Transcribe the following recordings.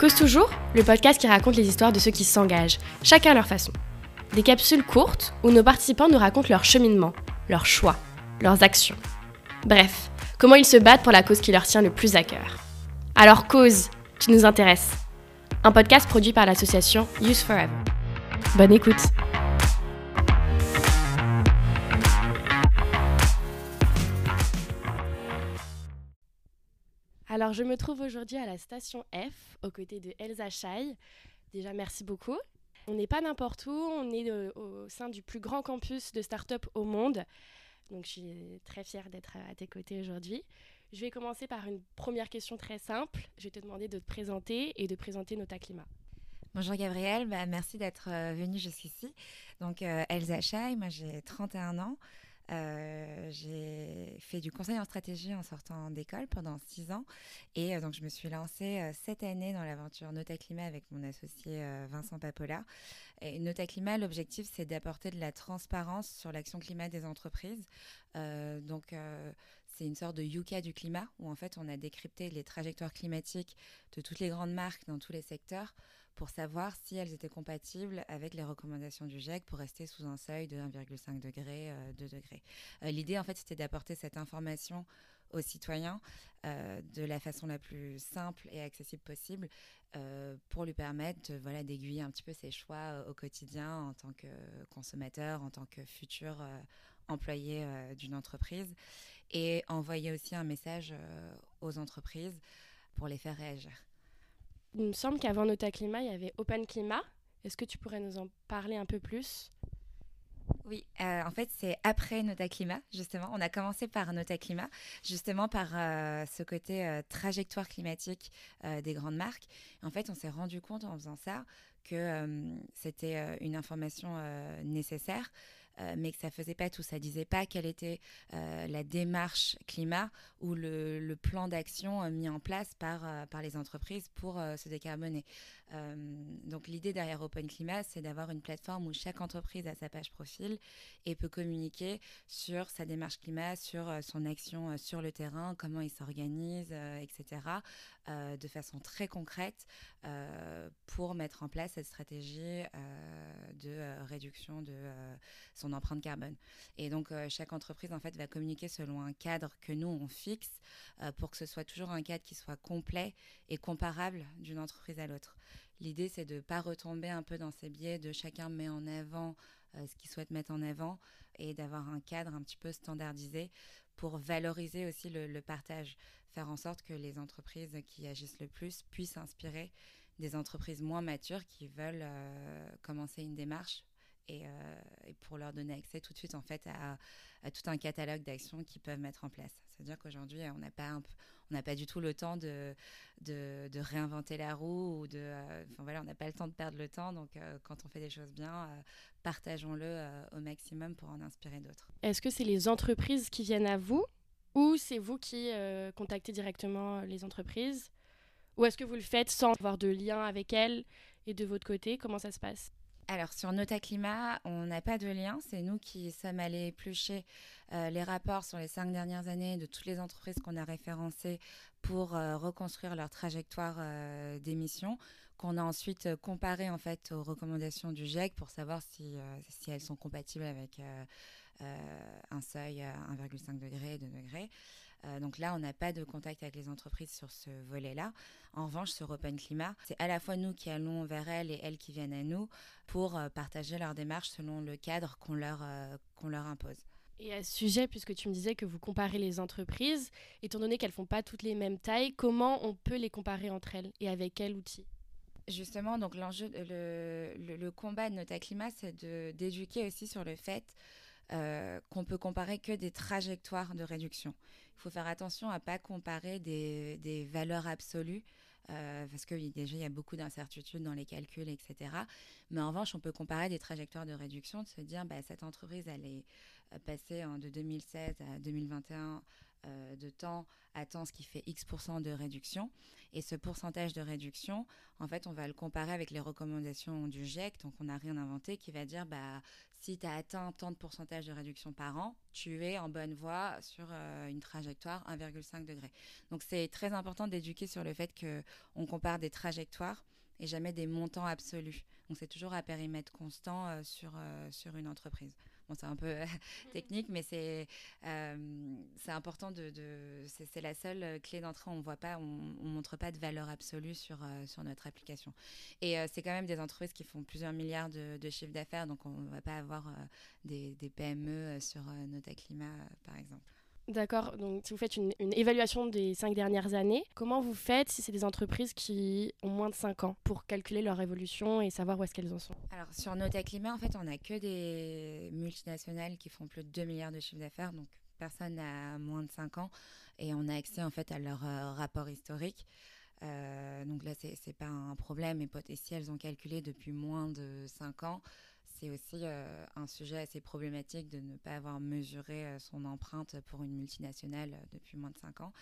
Cause toujours, le podcast qui raconte les histoires de ceux qui s'engagent, chacun à leur façon. Des capsules courtes où nos participants nous racontent leur cheminement, leurs choix, leurs actions. Bref, comment ils se battent pour la cause qui leur tient le plus à cœur. Alors Cause, tu nous intéresses. Un podcast produit par l'association Use Forever. Bonne écoute Alors, je me trouve aujourd'hui à la station F, aux côtés de Elsa Chai. Déjà, merci beaucoup. On n'est pas n'importe où, on est euh, au sein du plus grand campus de start-up au monde. Donc, je suis très fière d'être à tes côtés aujourd'hui. Je vais commencer par une première question très simple. Je vais te demander de te présenter et de présenter Nota Climat. Bonjour Gabrielle, bah, merci d'être euh, venue jusqu'ici. Donc, euh, Elsa Chai, moi j'ai 31 ans. Euh, j'ai fait du conseil en stratégie en sortant d'école pendant six ans. Et euh, donc, je me suis lancée euh, cette année dans l'aventure Nota Climat avec mon associé Vincent Papola. Et Nota Climat, l'objectif, c'est d'apporter de la transparence sur l'action climat des entreprises. donc, c'est une sorte de Yuka du climat où en fait on a décrypté les trajectoires climatiques de toutes les grandes marques dans tous les secteurs pour savoir si elles étaient compatibles avec les recommandations du GIEC pour rester sous un seuil de 1,5 degré, 2 euh, degrés. Euh, l'idée, en fait, c'était d'apporter cette information aux citoyens euh, de la façon la plus simple et accessible possible pour lui permettre voilà, d'aiguiller un petit peu ses choix au quotidien en tant que consommateur, en tant que futur employé d'une entreprise et envoyer aussi un message aux entreprises pour les faire réagir. Il me semble qu'avant Nota Climat, il y avait Open Climat. Est-ce que tu pourrais nous en parler un peu plus? Oui, euh, en fait, c'est après Nota Climat, justement. On a commencé par Nota Climat, justement par euh, ce côté euh, trajectoire climatique des grandes marques. En fait, on s'est rendu compte en faisant ça que c'était une information nécessaire euh, mais que ça faisait pas tout. Ça disait pas quelle était euh, la démarche climat ou le, plan d'action euh, mis en place par, par les entreprises pour se décarboner. donc l'idée derrière Open Climat, c'est d'avoir une plateforme où chaque entreprise a sa page profil et peut communiquer sur sa démarche climat, sur son action sur le terrain, comment il s'organise, etc., de façon très concrète pour mettre en place cette stratégie de réduction de son empreinte carbone. Et donc, euh, chaque entreprise, en fait, va communiquer selon un cadre que nous, on fixe euh, pour que ce soit toujours un cadre qui soit complet et comparable d'une entreprise à l'autre. L'idée, c'est de ne pas retomber un peu dans ces biais de chacun met en avant euh, ce qu'il souhaite mettre en avant et d'avoir un cadre un petit peu standardisé pour valoriser aussi le, partage, faire en sorte que les entreprises qui agissent le plus puissent inspirer des entreprises moins matures qui veulent commencer une démarche euh, et, pour leur donner accès tout de suite en fait à, tout un catalogue d'actions qu'ils peuvent mettre en place. C'est-à-dire qu'aujourd'hui, on n'a pas on n'a pas du tout le temps de, de, réinventer la roue ou de, euh, enfin voilà, on n'a pas le temps de perdre le temps. Donc, euh, quand on fait des choses bien, partageons-le au maximum pour en inspirer d'autres. Est-ce que c'est les entreprises qui viennent à vous ou c'est vous qui contactez directement les entreprises? Ou est-ce que vous le faites sans avoir de lien avec elles et de votre côté? Comment ça se passe? Alors sur Nota Climat, on n'a pas de lien. C'est nous qui sommes allés éplucher euh, les rapports sur les cinq dernières années de toutes les entreprises qu'on a référencées pour euh, reconstruire leur trajectoire euh, d'émissions, qu'on a ensuite comparé en fait aux recommandations du GIEC pour savoir si, si elles sont compatibles avec un seuil à 1,5 degré, 2 degrés. Euh, donc là, on n'a pas de contact avec les entreprises sur ce volet-là. En revanche, sur Open Climat, c'est à la fois nous qui allons vers elles et elles qui viennent à nous pour euh, partager leur démarche selon le cadre qu'on leur, euh, qu'on leur impose. Et à ce sujet, puisque tu me disais que vous comparez les entreprises, étant donné qu'elles ne font pas toutes les mêmes tailles, comment on peut les comparer entre elles et avec quel outil? Justement, donc l'enjeu, le, le, combat de Nota Climat, c'est d'éduquer aussi sur le fait qu'on peut comparer que des trajectoires de réduction. Il faut faire attention à pas comparer des, valeurs absolues. Euh, parce que déjà, il y a beaucoup d'incertitudes dans les calculs, etc. Mais en revanche, on peut comparer des trajectoires de réduction, de se dire, bah, cette entreprise, elle est euh, passée de 2016 à 2021 de temps à temps, ce qui fait X% de réduction. Et ce pourcentage de réduction, en fait, on va le comparer avec les recommandations du GIEC. Donc, on n'a rien inventé qui va dire, bah, si tu as atteint tant de pourcentage de réduction par an, tu es en bonne voie sur une trajectoire 1,5 degré. Donc, c'est très important d'éduquer sur le fait qu'on compare des trajectoires et jamais des montants absolus. Donc c'est toujours à périmètre constant euh, sur, euh, sur une entreprise. Bon, c'est un peu euh, technique, mais c'est c'est important de... de c'est la seule clé d'entrée. On voit pas, on, on, montre pas de valeur absolue sur, sur notre application. Et c'est quand même des entreprises qui font plusieurs milliards de, de chiffre d'affaires, donc on ne va pas avoir des, des, PME sur Nota Climat, par exemple. D'accord, donc si vous faites une, évaluation des cinq dernières années, comment vous faites si c'est des entreprises qui ont moins de 5 ans pour calculer leur évolution et savoir où est-ce qu'elles en sont Alors sur Nota Climat, en fait, on n'a que des multinationales qui font plus de 2 milliards de chiffre d'affaires, donc personne n'a moins de 5 ans et on a accès en fait à leur euh, rapport historique. Euh, donc là, c'est pas un problème. Et si elles ont calculé depuis moins de 5 ans, c'est aussi euh, un sujet assez problématique de ne pas avoir mesuré euh, son empreinte pour une multinationale euh, depuis moins de 5 ans.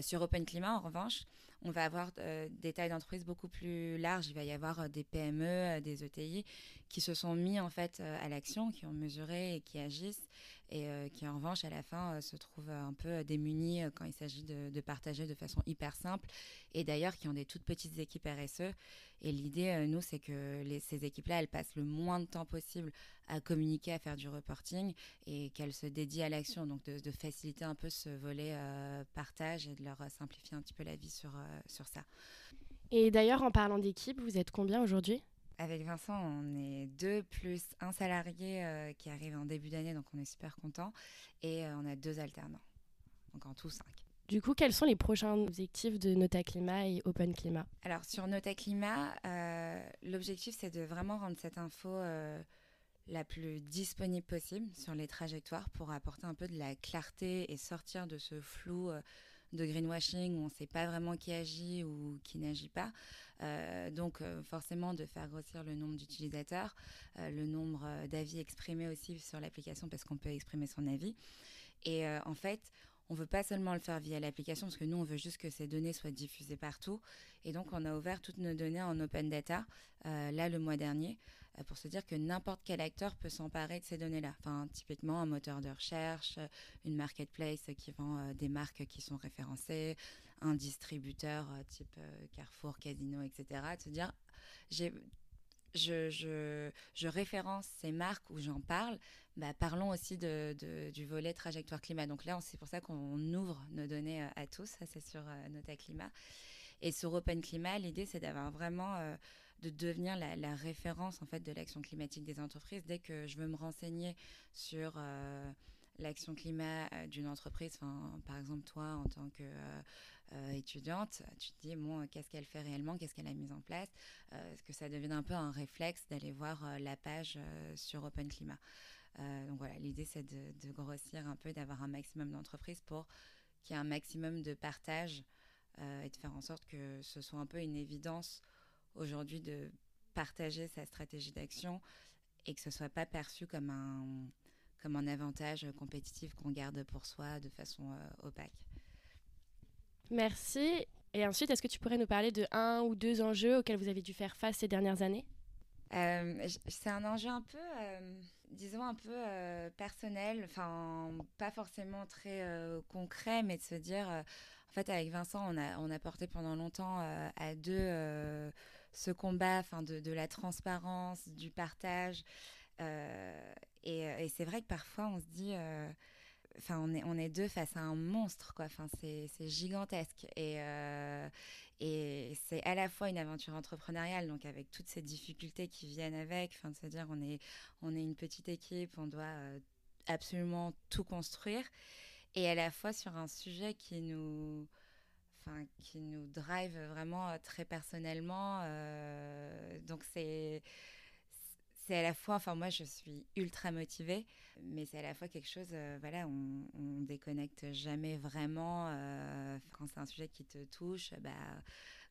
sur Open Climat, en revanche, on va avoir des tailles d'entreprise beaucoup plus larges. Il va y avoir des PME, des ETI qui se sont mis en fait à l'action, qui ont mesuré et qui agissent et qui en revanche à la fin se trouvent un peu démunis quand il s'agit de, partager de façon hyper simple et d'ailleurs qui ont des toutes petites équipes RSE et l'idée, euh, nous, c'est que ces équipes-là, elles passent le moins de temps possible à communiquer, à faire du reporting et qu'elles se dédient à l'action. Donc, de, faciliter un peu ce volet euh, partage et de leur simplifier un petit peu la vie sur, euh, sur ça. Et d'ailleurs, en parlant d'équipe, vous êtes combien aujourd'hui? Avec Vincent, on est deux plus un salarié qui arrive en début d'année, donc on est super content. Et on a deux alternants. Donc en tout, cinq. Du coup, quels sont les prochains objectifs de Nota Climat et Open Climat Alors, sur Nota Climat, euh, l'objectif, c'est de vraiment rendre cette info euh, la plus disponible possible sur les trajectoires pour apporter un peu de la clarté et sortir de ce flou euh, de greenwashing où on ne sait pas vraiment qui agit ou qui n'agit pas. donc, forcément, de faire grossir le nombre d'utilisateurs, le nombre d'avis exprimés aussi sur l'application parce qu'on peut exprimer son avis. Et en fait, on veut pas seulement le faire via l'application, parce que nous, on veut juste que ces données soient diffusées partout. Et donc, on a ouvert toutes nos données en open data, euh, là, le mois dernier, euh, pour se dire que n'importe quel acteur peut s'emparer de ces données-là. Enfin, typiquement, un moteur de recherche, une marketplace qui vend euh, des marques qui sont référencées, un distributeur type Carrefour, Casino, etc. De se dire, j'ai je, je, je, référence ces marques où j'en parle, bah, parlons aussi de, du volet trajectoire climat. Donc là, c'est pour ça qu'on ouvre nos données euh, à tous, c'est sur euh, Nota Climat. Et sur Open Climat, l'idée c'est d'avoir vraiment euh, de devenir la, référence en fait de l'action climatique des entreprises. Dès que je veux me renseigner sur l'action climat d'une entreprise, par exemple toi en tant que euh, étudiante, tu te dis, bon, qu'est-ce qu'elle fait réellement, qu'est-ce qu'elle a mis en place, euh, est-ce que ça devient un peu un réflexe d'aller voir euh, la page sur Open Climat? donc voilà, l'idée c'est de, grossir un peu, d'avoir un maximum d'entreprises pour qu'il y ait un maximum de partage et de faire en sorte que ce soit un peu une évidence aujourd'hui de partager sa stratégie d'action et que ce soit pas perçu comme un, comme un avantage compétitif qu'on garde pour soi de façon opaque. Merci. Et ensuite, est-ce que tu pourrais nous parler de un ou deux enjeux auxquels vous avez dû faire face ces dernières années? Euh, C'est un enjeu un peu, euh, disons, un peu euh, personnel, enfin, pas forcément très concret, mais de se dire, en fait, avec Vincent, on a, on a porté pendant longtemps à deux ce combat enfin, de, de, la transparence, du partage. et, et c'est vrai que parfois, on se dit enfin on est on est deux face à un monstre quoi. Enfin c'est gigantesque. Et euh, et c'est à la fois une aventure entrepreneuriale donc avec toutes ces difficultés qui viennent avec enfin c'est à dire on est on est une petite équipe on doit euh, absolument tout construire. Et à la fois sur un sujet qui nous qui nous drive vraiment euh, très personnellement donc c'est c'est à la fois, enfin moi je suis ultra motivée, mais c'est à la fois quelque chose, euh, voilà, on, on, déconnecte jamais vraiment. Euh, quand c'est un sujet qui te touche, bah,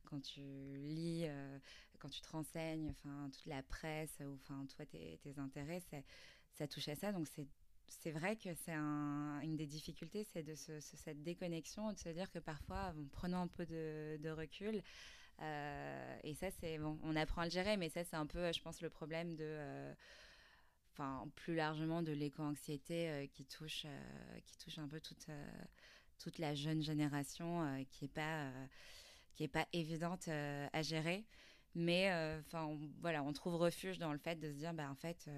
quand tu lis, euh, quand tu te renseignes, enfin toute la presse, ou enfin toi tes, tes intérêts, ça touche à ça, donc c'est c'est vrai que c'est une des difficultés, c'est de cette déconnexion, de se dire que parfois, en prenant un peu de, recul, euh, et ça, c'est bon, on apprend à le gérer, mais ça, c'est un peu, je pense, le problème de, euh, enfin, plus largement de l'éco-anxiété euh, qui touche, qui touche un peu toute, toute la jeune génération, qui est pas, qui est pas évidente à gérer, mais enfin, voilà, on trouve refuge dans le fait de se dire, bah, en fait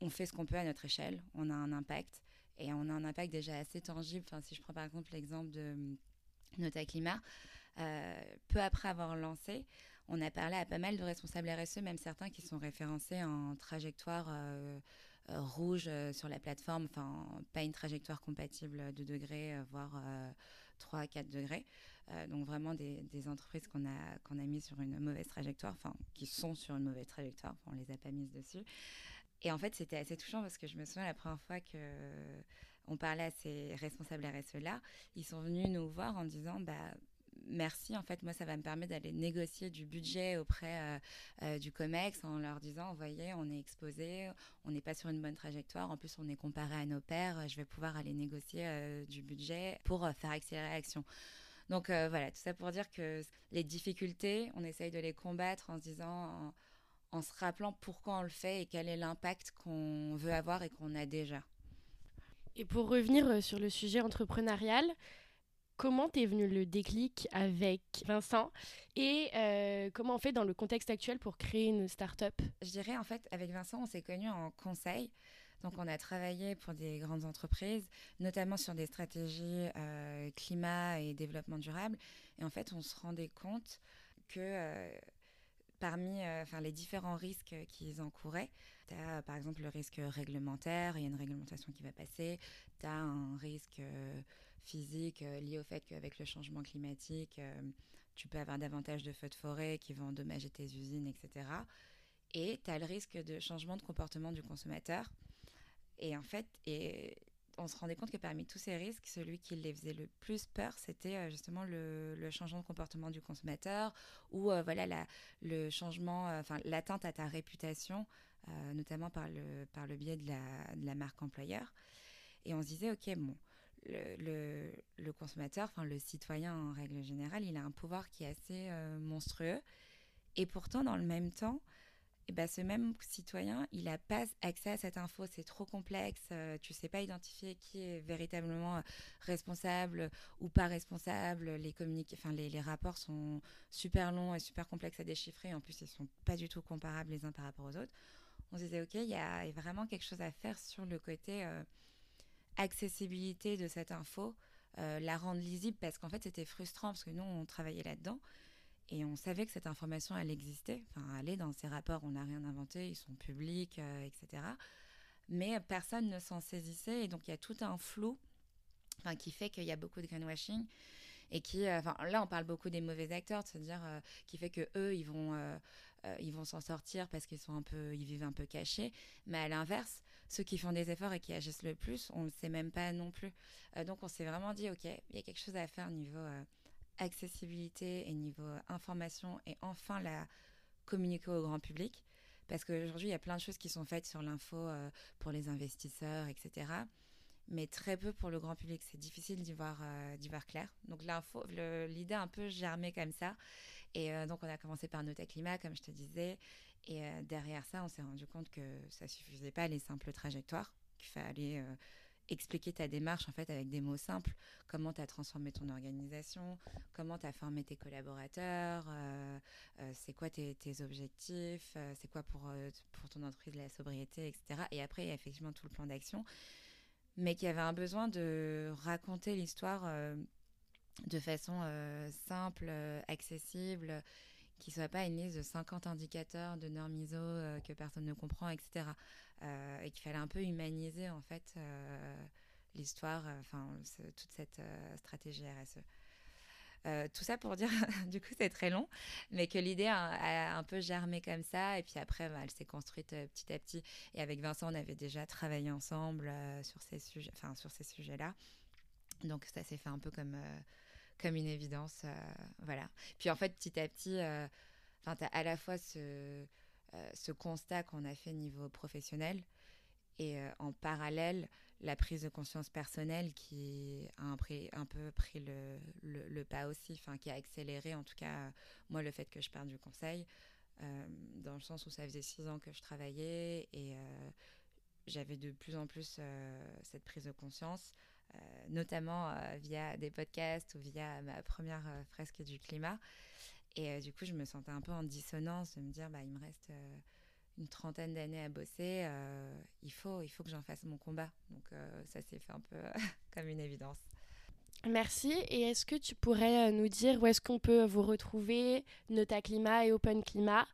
on fait ce qu'on peut à notre échelle, on a un impact et on a un impact déjà assez tangible. Enfin, si je prends par exemple l'exemple de hum, Nota Climat, euh, peu après avoir lancé, on a parlé à pas mal de responsables RSE, même certains qui sont référencés en trajectoire euh, euh, rouge sur la plateforme, enfin pas une trajectoire compatible de degrés, voire 3 à 4 degrés. donc vraiment des, entreprises qu'on a, qu'on a mis sur une mauvaise trajectoire, enfin qui sont sur une mauvaise trajectoire, on les a pas mises dessus. Et en fait, c'était assez touchant parce que je me souviens la première fois que on parlait à ces responsables RSE-là, ils sont venus nous voir en disant bah, merci, en fait, moi, ça va me permettre d'aller négocier du budget auprès euh, euh, du COMEX en leur disant, vous voyez, on est exposé, on n'est pas sur une bonne trajectoire, en plus, on est comparé à nos pairs, je vais pouvoir aller négocier euh, du budget pour faire accélérer l'action. Donc voilà, tout ça pour dire que les difficultés, on essaye de les combattre en se disant se rappelant pourquoi on le fait et quel est l'impact qu'on veut avoir et qu'on a déjà. Et pour revenir euh, sur le sujet entrepreneurial, comment t'es venu le déclic avec Vincent et euh, comment on fait dans le contexte actuel pour créer une start-up? Je dirais en fait, avec Vincent, on s'est connus en conseil. Donc, on a travaillé pour des grandes entreprises, notamment sur des stratégies euh, climat et développement durable. Et en fait, on se rendait compte que parmi euh, les différents risques qu'ils encouraient. Tu as par exemple le risque réglementaire, il y a une réglementation qui va passer. Tu as un risque euh, physique euh, lié au fait qu'avec le changement climatique, tu peux avoir davantage de feux de forêt qui vont endommager tes usines, etc. Et tu as le risque de changement de comportement du consommateur. Et en fait, on se rendait compte que parmi tous ces risques, celui qui les faisait le plus peur, c'était euh, justement le, changement de comportement du consommateur ou euh, voilà le changement, euh, enfin l'atteinte à ta réputation, notamment par le, par le biais de la, marque employeur. Et on se disait, ok, bon, le, le, le consommateur, enfin le citoyen en règle générale, il a un pouvoir qui est assez monstrueux. Et pourtant, dans le même temps, et bah, ce même citoyen, il n'a pas accès à cette info, c'est trop complexe, euh, tu ne sais pas identifier qui est véritablement euh, responsable ou pas responsable, les, les, rapports sont super longs et super complexes à déchiffrer, en plus ils ne sont pas du tout comparables les uns par rapport aux autres. On se disait, ok, il y, a vraiment quelque chose à faire sur le côté euh, accessibilité de cette info, la rendre lisible, parce qu'en fait c'était frustrant, parce que nous on travaillait là-dedans. Et on savait que cette information, elle existait. Enfin, elle est dans ces rapports, on n'a rien inventé, ils sont publics, euh, etc. Mais personne ne s'en saisissait. Et donc, il y a tout un flou enfin, qui fait qu'il y a beaucoup de greenwashing. Et qui, euh, enfin, là, on parle beaucoup des mauvais acteurs, de se dire, euh, qui fait que eux, ils vont, ils vont s'en sortir parce qu'ils sont un peu, ils vivent un peu cachés. Mais à l'inverse, ceux qui font des efforts et qui agissent le plus, on ne le sait même pas non plus. donc, on s'est vraiment dit, ok, il y a quelque chose à faire au niveau accessibilité et niveau information et enfin la communiquer au grand public. Parce qu'aujourd'hui, il y a plein de choses qui sont faites sur l'info euh, pour les investisseurs, etc. Mais très peu pour le grand public. C'est difficile d'y voir, euh, voir clair. Donc l'info, l'idée a un peu germé comme ça. Et euh, donc on a commencé par Nota Climat, comme je te disais. Et derrière ça, on s'est rendu compte que ça suffisait pas les simples trajectoires, qu'il fallait expliquer ta démarche en fait avec des mots simples. Comment tu as transformé ton organisation, comment tu as formé tes collaborateurs, euh, euh, c'est quoi tes, objectifs, euh, c'est quoi pour, pour ton entreprise la sobriété, etc. Et après, il y a effectivement tout le plan d'action, mais qui avait un besoin de raconter l'histoire de façon simple, accessible qui soit pas une liste de 50 indicateurs de normes ISO que personne ne comprend, etc. Euh, et qu'il fallait un peu humaniser en fait euh, l'histoire, euh, enfin toute cette stratégie RSE. tout ça pour dire, du coup, c'est très long, mais que l'idée a, un peu germé comme ça, et puis après, bah, elle s'est construite petit à petit. Et avec Vincent, on avait déjà travaillé ensemble sur ces sujets, enfin sur ces sujets-là. Donc ça s'est fait un peu comme comme une évidence, voilà. Puis en fait, petit à petit, enfin, as à la fois ce ce constat qu'on a fait niveau professionnel et en parallèle, la prise de conscience personnelle qui a un, peu pris le, pas aussi, enfin qui a accéléré en tout cas moi le fait que je perde du conseil, dans le sens où ça faisait six ans que je travaillais et j'avais de plus en plus cette prise de conscience. Euh, notamment euh, via des podcasts ou via ma première euh, fresque du climat. Et du coup, je me sentais un peu en dissonance de me dire, bah, il me reste une trentaine d'années à bosser, il, faut, il faut que j'en fasse mon combat. Donc ça s'est fait un peu comme une évidence. Merci. Et est-ce que tu pourrais nous dire où est-ce qu'on peut vous retrouver, Nota Climat et Open Climat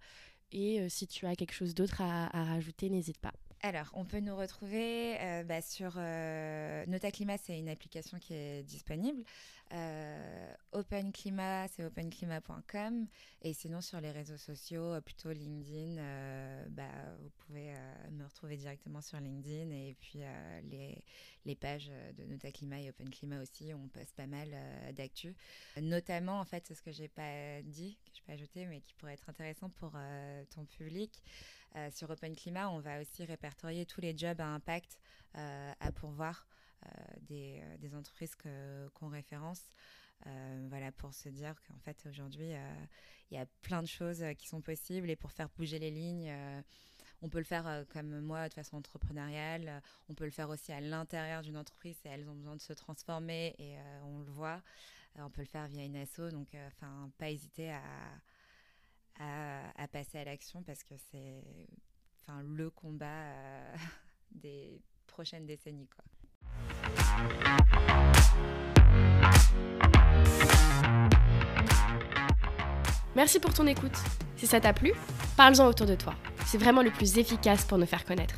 Et si tu as quelque chose d'autre à rajouter, n'hésite pas. Alors, on peut nous retrouver euh, bah, sur euh, Nota Climat, c'est une application qui est disponible. Euh, Open Climat, c'est openclimat.com. Et sinon, sur les réseaux sociaux, plutôt LinkedIn, bah, vous pouvez me retrouver directement sur LinkedIn. Et puis, les, pages de Nota Climat et Open Climat aussi, on poste pas mal d'actu. Notamment, en fait, c'est ce que j'ai pas dit, que je peux ajouter, mais qui pourrait être intéressant pour ton public. Euh, sur Open Climat, on va aussi répertorier tous les jobs à impact euh, à pourvoir euh, des, entreprises qu'on référence. voilà, pour se dire qu'en fait, aujourd'hui, il y a plein de choses qui sont possibles et pour faire bouger les lignes, on peut le faire comme moi de façon entrepreneuriale, on peut le faire aussi à l'intérieur d'une entreprise et elles ont besoin de se transformer et on le voit. on peut le faire via une asso, donc enfin, pas hésiter à, à, passer à l'action parce que c'est enfin, le combat euh, des prochaines décennies. Quoi. Merci pour ton écoute. Si ça t'a plu, parle-en autour de toi. C'est vraiment le plus efficace pour nous faire connaître.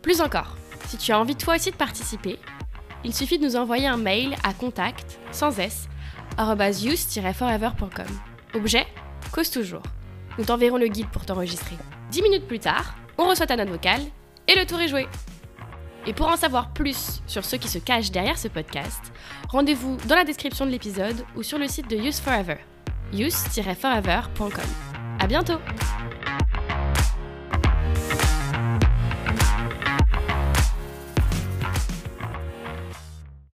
Plus encore, si tu as envie toi aussi de participer, il suffit de nous envoyer un mail à contact sans s forevercom Objet cause toujours. Nous t'enverrons le guide pour t'enregistrer. Dix minutes plus tard, on reçoit ta note vocale et le tour est joué. Et pour en savoir plus sur ceux qui se cachent derrière ce podcast, rendez-vous dans la description de l'épisode ou sur le site de Use Forever, use-forever.com. À bientôt!